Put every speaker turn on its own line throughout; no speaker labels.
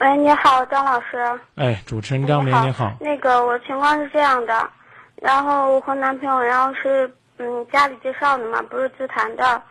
喂，你好，张老师。
哎，主持人张明，你好。
那个，我情况是这样的，然后我和男朋友，然后是嗯家里介绍的嘛，不是自谈的，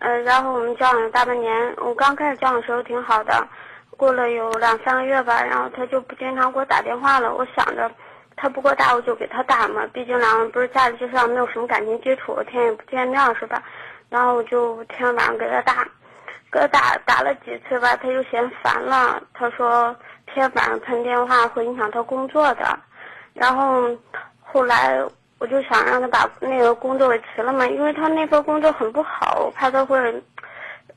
呃，然后我们交往了大半年。我刚开始交往的时候挺好的，过了有两三个月吧，然后他就不经常给我打电话了。我想着，他不给我打，我就给他打嘛，毕竟两个人不是家里介绍，没有什么感情基础，天天也不见面是吧？然后我就天天晚上给他打。给他打打了几次吧，他就嫌烦了。他说天天晚上喷电话会影响他工作的。然后后来我就想让他把那个工作给辞了嘛，因为他那份工作很不好，我怕他会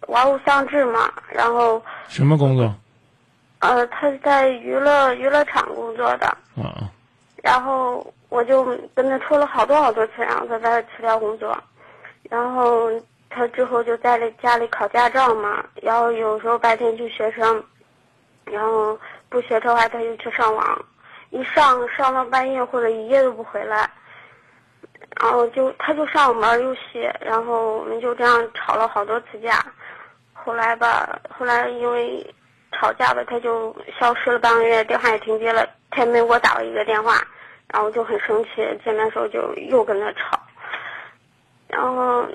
玩物丧志嘛。然后
什么工作？
呃，他是在娱乐娱乐场工作的。
啊。
然后我就跟他说了好多好多次，让他在这辞掉工作。然后。他之后就在家里考驾照嘛，然后有时候白天去学车，然后不学车的话他就去上网，一上上到半夜或者一夜都不回来，然后就他就上网玩游戏，然后我们就这样吵了好多次架，后来吧，后来因为吵架吧，他就消失了半个月，电话也停机了，他也没给我打过一个电话，然后就很生气，见面时候就又跟他吵，然后。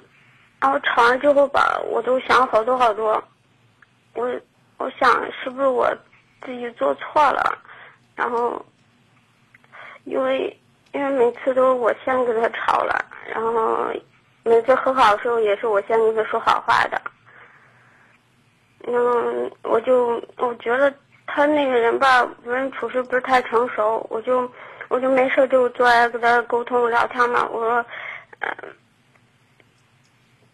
然后吵完之后吧，我都想好多好多，我我想是不是我自己做错了，然后因为因为每次都是我先跟他吵了，然后每次和好的时候也是我先跟他说好话的，嗯，我就我觉得他那个人吧，为人处事不是太成熟，我就我就没事就坐在跟他沟通聊天嘛，我说。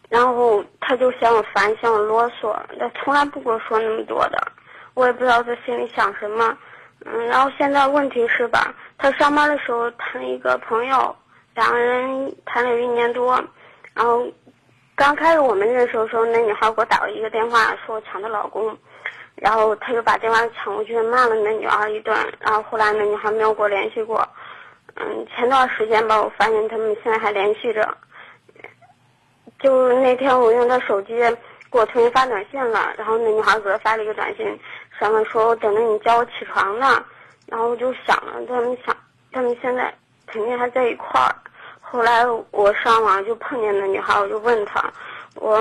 然后他就嫌我烦，嫌我啰嗦，他从来不跟我说那么多的，我也不知道他心里想什么。嗯，然后现在问题是吧，他上班的时候谈了一个朋友，两个人谈了一年多，然后刚开始我们认识的时候，那女孩给我打过一个电话，说我抢她老公，然后他就把电话抢过去骂了那女孩一顿，然后后来那女孩没有跟我联系过。嗯，前段时间吧，我发现他们现在还联系着。就那天我用他手机给我重新发短信了，然后那女孩给他发了一个短信，上面说我等着你叫我起床呢。然后我就想了，他们想，他们现在肯定还在一块儿。后来我上网就碰见那女孩，我就问她，我，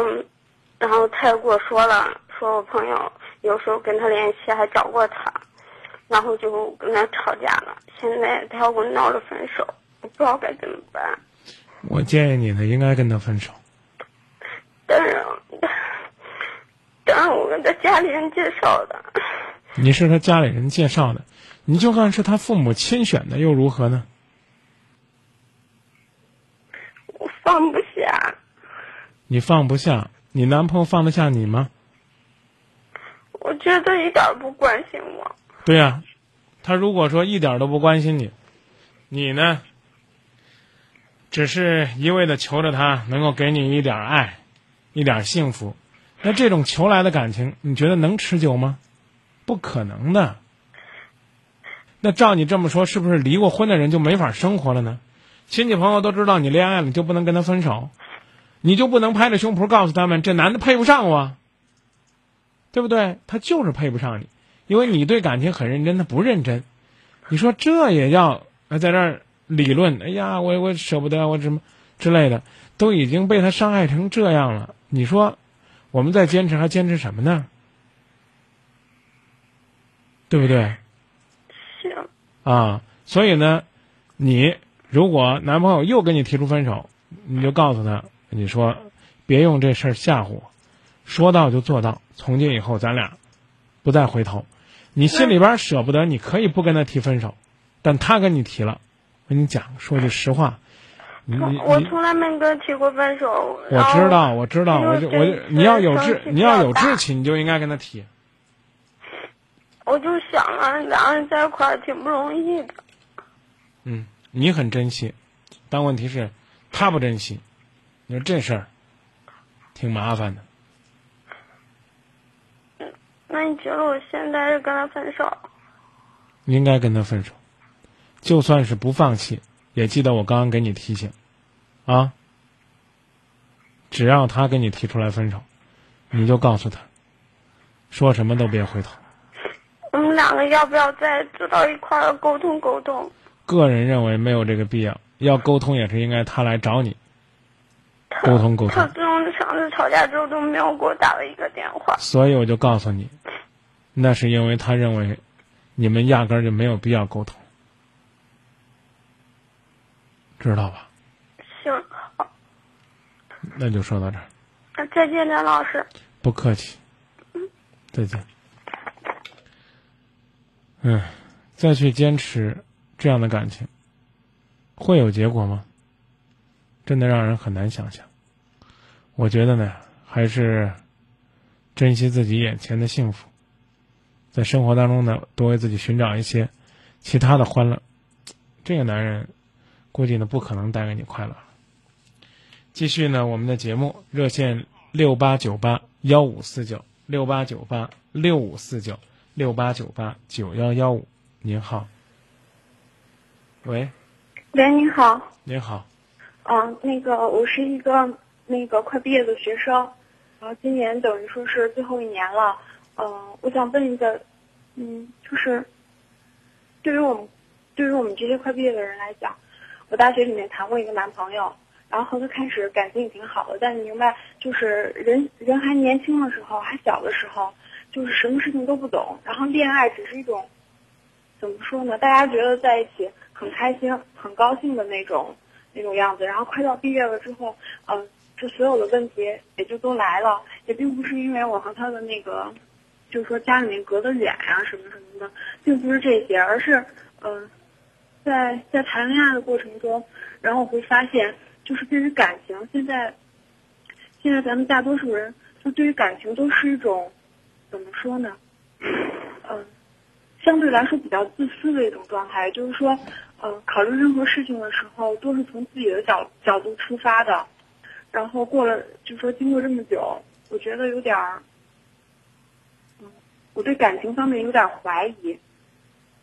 然后她也跟我说了，说我朋友有时候跟他联系还找过他，然后就跟他吵架了。现在他要跟我闹着分手，我不知道该怎么办。
我建议你呢，应该跟他分手。
当然，当然，我跟他家里人介绍的。
你是他家里人介绍的，你就算是他父母亲选的，又如何呢？
我放不下。
你放不下，你男朋友放得下你吗？
我觉得他一点不关心我。
对呀，他如果说一点都不关心你，你呢，只是一味的求着他能够给你一点爱。一点幸福，那这种求来的感情，你觉得能持久吗？不可能的。那照你这么说，是不是离过婚的人就没法生活了呢？亲戚朋友都知道你恋爱了，你就不能跟他分手？你就不能拍着胸脯告诉他们，这男的配不上我？对不对？他就是配不上你，因为你对感情很认真，他不认真。你说这也要在这儿理论？哎呀，我我舍不得，我什么之类的，都已经被他伤害成这样了。你说，我们再坚持，还坚持什么呢？对不对？
行。
啊，所以呢，你如果男朋友又跟你提出分手，你就告诉他，你说别用这事儿吓唬我，说到就做到，从今以后咱俩不再回头。你心里边舍不得，你可以不跟他提分手，但他跟你提了，跟你讲，说句实话。
我从来没跟他提过分手。
我知道，我知道，我就我就你要有志，你要有志气，你就应该跟他提。
我就想啊，两个人在一块儿挺不容易的。
嗯，你很珍惜，但问题是，他不珍惜。你说这事儿挺麻烦的。
那你觉得我现在是跟他分手？
应该跟他分手，就算是不放弃。也记得我刚刚给你提醒，啊，只要他跟你提出来分手，你就告诉他，说什么都别回头。
我们两个要不要再走到一块儿沟通沟通？
个人认为没有这个必要，要沟通也是应该他来找你沟通沟通。
他自从上次吵架之后都没有给我打了一个电话。
所以我就告诉你，那是因为他认为你们压根儿就没有必要沟通，知道吧？
行，好，
那就说到这儿，
那再见，梁老师。
不客气，再见。嗯，再去坚持这样的感情，会有结果吗？真的让人很难想象。我觉得呢，还是珍惜自己眼前的幸福，在生活当中呢，多为自己寻找一些其他的欢乐。这个男人估计呢，不可能带给你快乐。继续呢，我们的节目热线六八九八幺五四九六八九八六五四九六八九八九幺幺五，您好。喂，
喂，您好，
您好，
啊，那个我是一个那个快毕业的学生，然后今年等于说是最后一年了，嗯，我想问一个，嗯，就是对于我们对于我们这些快毕业的人来讲，我大学里面谈过一个男朋友，然后和他开始感情也挺好的，但你明白，就是人人还年轻的时候，还小的时候，就是什么事情都不懂，然后恋爱只是一种怎么说呢？大家觉得在一起很开心、很高兴的那种那种样子，然后快到毕业了之后，嗯、这所有的问题也就都来了，也并不是因为我和他的那个，就是说家里面隔得远呀、什么什么的，并不是这些，而是嗯、在在谈恋爱的过程中，然后我会发现，就是对于感情，现在现在咱们大多数人就对于感情都是一种怎么说呢？嗯、相对来说比较自私的一种状态，就是说，呃，考虑任何事情的时候都是从自己的角角度出发的，然后过了，就是说经过这么久，我觉得有点儿，嗯，我对感情方面有点怀疑，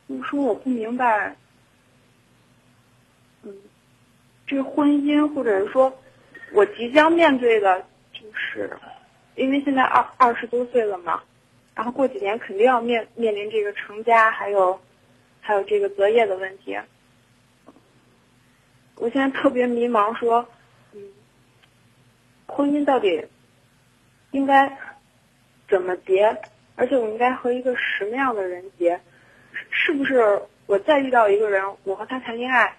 就是说我不明白，嗯，这个婚姻或者是说我即将面对的，就是因为现在二二十多岁了嘛，然后过几年肯定要面面临这个成家，还有还有这个择业的问题。我现在特别迷茫，说，嗯，婚姻到底应该怎么结？而且我应该和一个什么样的人结？是是不是我再遇到一个人，我和他谈恋爱，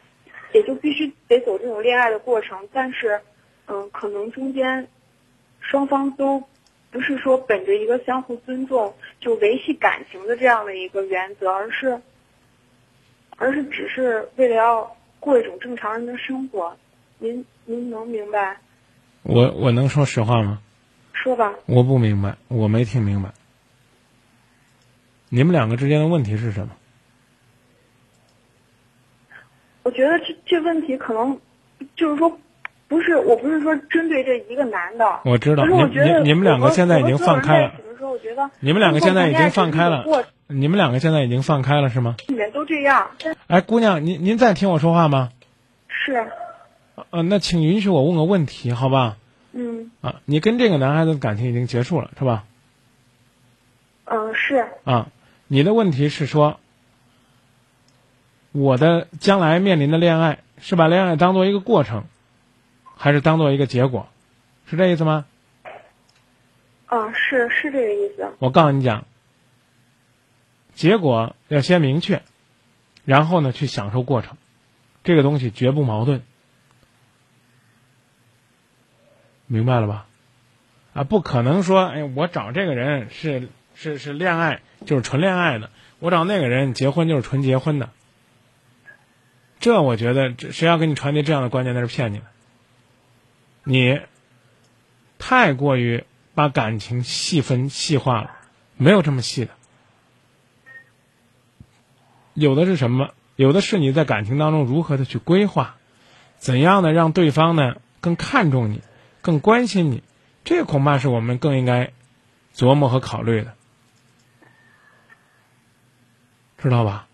也就必须得走这种恋爱的过程？但是，嗯，可能中间双方都不是说本着一个相互尊重就维系感情的这样的一个原则，而是，而是只是为了要过一种正常人的生活。您您能明白？
我我能说实话吗？
说吧。
我不明白，我没听明白。你们两个之间的问题是什么？
我觉得这这问题可能就是说，不是，我不是说针对这一个男的。
我知道，你
觉得
你你们两个现在已经放开了
我觉得
你们两个现在已经放开了你们两个现在已经放开了是吗？
你们都这样，
哎，姑娘，您您在听我说话吗？
是，
呃，那请允许我问个问题，好吧？
嗯
啊，你跟这个男孩子的感情已经结束了，是吧？
嗯是，
啊，你的问题是说，我的将来面临的恋爱是把恋爱当做一个过程，还是当做一个结果？是这意思吗？
啊是是这个意思。
我告诉你讲，结果要先明确，然后呢去享受过程，这个东西绝不矛盾，明白了吧？啊，不可能说，哎，我找这个人是是是恋爱，就是纯恋爱的；我找那个人结婚就是纯结婚的。这我觉得，这谁要给你传递这样的观念，那是骗你的。你太过于把感情细分细化了，没有这么细的。有的是什么？有的是你在感情当中如何的去规划，怎样的让对方呢更看重你，更关心你，这恐怕是我们更应该琢磨和考虑的，知道吧？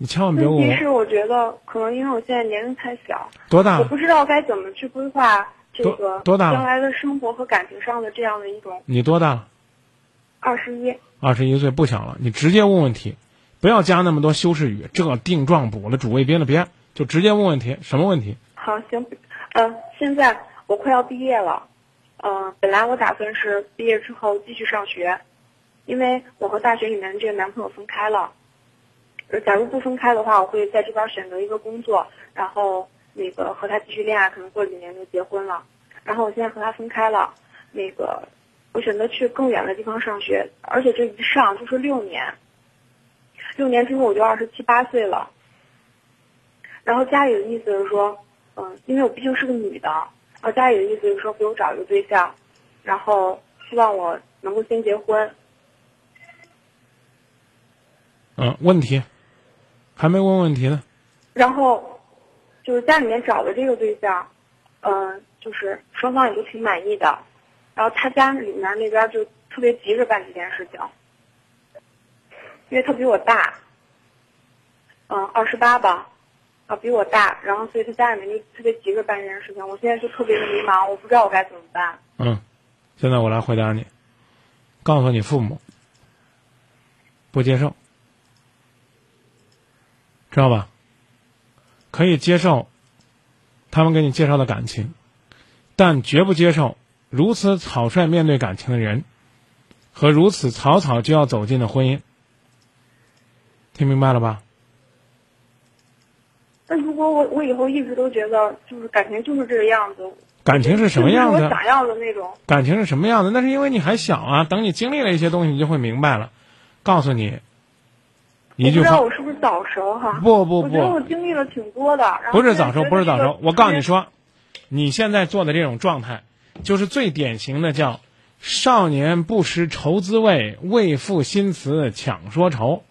你千万别问我
问题是，我觉得可能因为我现在年龄太小，
多大了，
我不知道该怎么去规划这个
多多大
将来的生活和感情上的这样的一种
你多大了？
二十一。
二十一岁不小了，你直接问问题，不要加那么多修饰语，这定状补了，主谓宾了，别，就直接问问题，什么问题？
好，行，呃，现在我快要毕业了，嗯、本来我打算是毕业之后继续上学，因为我和大学里面的这个男朋友分开了。假如不分开的话，我会在这边选择一个工作，然后那个和他继续恋爱，可能过几年就结婚了。然后我现在和他分开了，那个我选择去更远的地方上学，而且这一上就是六年，六年之后我就二十七八岁了。然后家里的意思是说，嗯，因为我毕竟是个女的，然后家里的意思是说给我找一个对象，然后希望我能够先结婚。
嗯，问题，还没问问题呢。
然后就是家里面找的这个对象，嗯、就是双方也都挺满意的。然后他家里面那边就特别急着办这件事情，因为他比我大，嗯，二十八吧，啊，比我大，然后所以他家里面就特别急着办这件事情。我现在就特别的迷茫，我不知道我该怎么办。
嗯，现在我来回答你，告诉你父母不接受，知道吧？可以接受他们给你介绍的感情，但绝不接受如此草率面对感情的人和如此草草就要走进的婚姻。听明白了吧？
那如果我我以后一直都觉得就是感情就是这个样子，
感情是什么样的？
就是我想要的那种。
感情是什么样的？那是因为你还小啊。等你经历了一些东西，你就会明白了。告诉你一句话
我不知道，我是不是早熟哈？
不不
我觉得我
不，
经历了挺多的。然后
不是早熟，不是早熟。我告诉你说，你现在做的这种状态，就是最典型的叫“少年不识愁滋味，为赋新词强说愁”，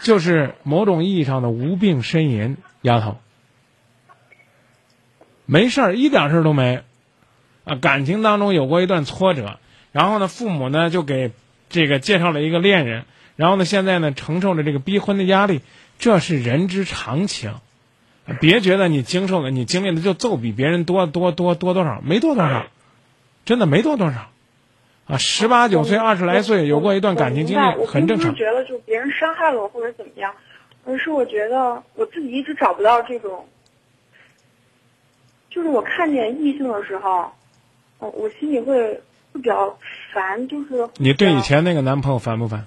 就是某种意义上的无病呻吟。丫头，没事儿，一点事儿都没。啊，感情当中有过一段挫折，然后呢，父母呢就给这个介绍了一个恋人，然后呢，现在呢承受着这个逼婚的压力，这是人之常情。别觉得你经受的、你经历的就就比别人多多多多多少，没多多少，真的没多多少。啊，十八九岁、二十来岁有过一段感情经历，很正常
我并不是。觉得就别人伤害了我或者怎么样，而是我觉得我自己一直找不到这种，就是我看见异性的时候，我我心里会会比较烦，就是
你对以前那个男朋友烦不烦？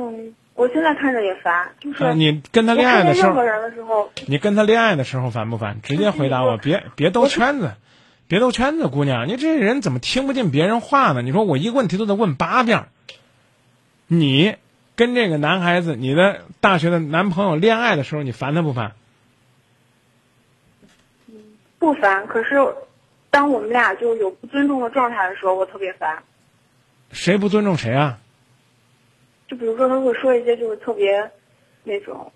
嗯，我现在看着也烦，就是
啊，你跟他恋爱的时候，你跟他恋爱的时候烦不烦？直接回答我，别别兜圈子，别兜圈子，姑娘，你这人怎么听不进别人话呢？你说我一个问题都得问八遍。你跟这个男孩子，你的大学的男朋友恋爱的时候，你烦他不烦？
不烦，可是当我们俩就有不尊重的状态的时候，我特别烦。
谁不尊重谁啊？
就比如说他会说一些就是特别那种，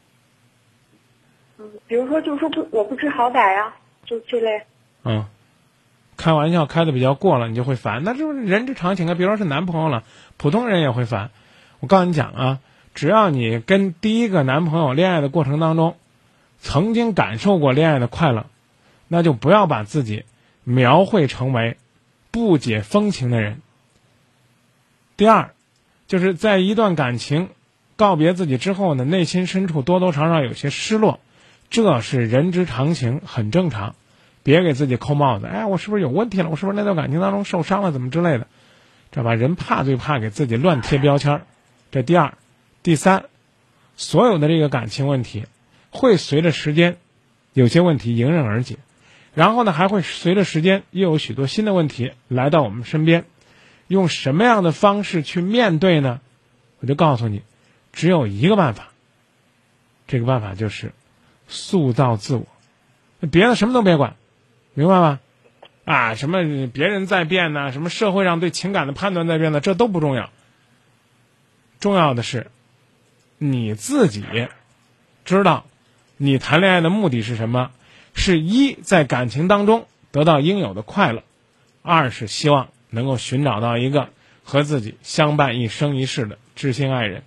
嗯，比如说就是说不我不知好歹呀、就这类。
嗯，开玩笑开的比较过了，你就会烦，那就是人之常情啊。比如说是男朋友了，普通人也会烦。我告诉你讲啊，只要你跟第一个男朋友恋爱的过程当中，曾经感受过恋爱的快乐，那就不要把自己描绘成为不解风情的人。第二，就是在一段感情告别自己之后呢，内心深处多多少少有些失落，这是人之常情，很正常。别给自己扣帽子，哎，我是不是有问题了？我是不是那段感情当中受伤了？怎么之类的？知道吧？人怕最怕给自己乱贴标签儿。这第二，第三，所有的这个感情问题，会随着时间，有些问题迎刃而解，然后呢，还会随着时间又有许多新的问题来到我们身边。用什么样的方式去面对呢？我就告诉你，只有一个办法。这个办法就是塑造自我，别的什么都别管。明白吗？啊，什么别人在变呢？什么社会上对情感的判断在变呢？这都不重要。重要的是，你自己知道，你谈恋爱的目的是什么？是一在感情当中得到应有的快乐，二是希望能够寻找到一个和自己相伴一生一世的知心爱人，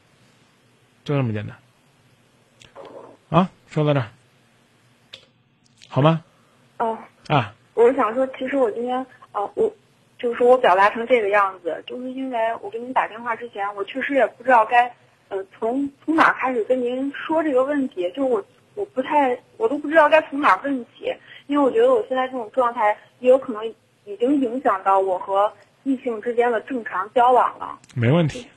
就这么简单。啊，说到这儿，好吗？
哦、
啊，
我是想说，其实我今天啊、我就是说我表达成这个样子，就是因为我给您打电话之前，我确实也不知道该，呃，从从哪开始跟您说这个问题，就是我我不太，我都不知道该从哪问起，因为我觉得我现在这种状态也有可能已经影响到我和异性之间的正常交往了，
没问题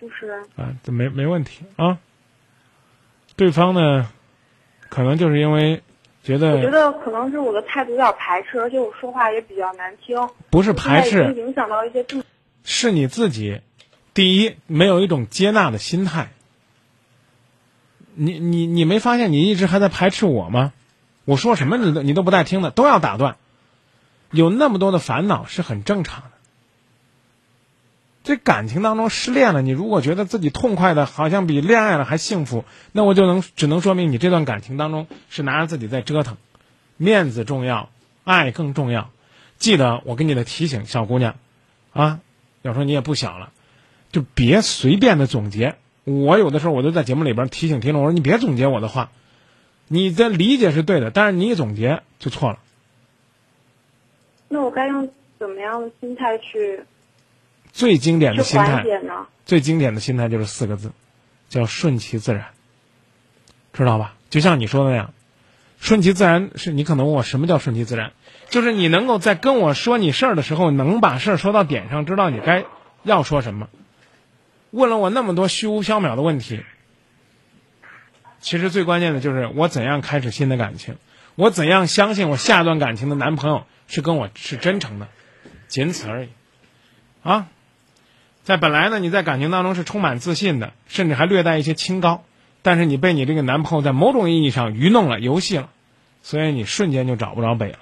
就是
啊，这没没问题啊。对方呢，可能就是因为觉得
我觉
得
得可能是我的态度有点排斥，而且我说话也比较难听，
不是排斥，
影响到一些正
是你自己，第一没有一种接纳的心态。你你你没发现你一直还在排斥我吗？我说什么你都你都不带听的，都要打断。有那么多的烦恼是很正常的。这感情当中失恋了，你如果觉得自己痛快的，好像比恋爱了还幸福，那我就能只能说明你这段感情当中是拿着自己在折腾，面子重要，爱更重要。记得我给你的提醒，小姑娘，啊，要说你也不小了，就别随便的总结。我有的时候我都在节目里边提醒听众，我说你别总结我的话，你的理解是对的，但是你一总结就错了。
那我该用怎么样的心态去
最经典的心态
呢？
最经典的心态就是四个字，叫顺其自然，知道吧？就像你说的那样，顺其自然是你可能问我什么叫顺其自然，就是你能够在跟我说你事儿的时候，能把事儿说到点上，知道你该要说什么。问了我那么多虚无缥缈的问题，其实最关键的就是我怎样开始新的感情，我怎样相信我下段感情的男朋友是跟我是真诚的，仅此而已，啊。在本来呢，你在感情当中是充满自信的，甚至还略带一些清高，但是你被你这个男朋友在某种意义上愚弄了、游戏了，所以你瞬间就找不着北了。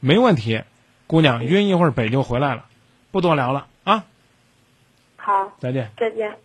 没问题，姑娘，晕一会儿北就回来了，不多聊了啊，
好，
再见。
再见。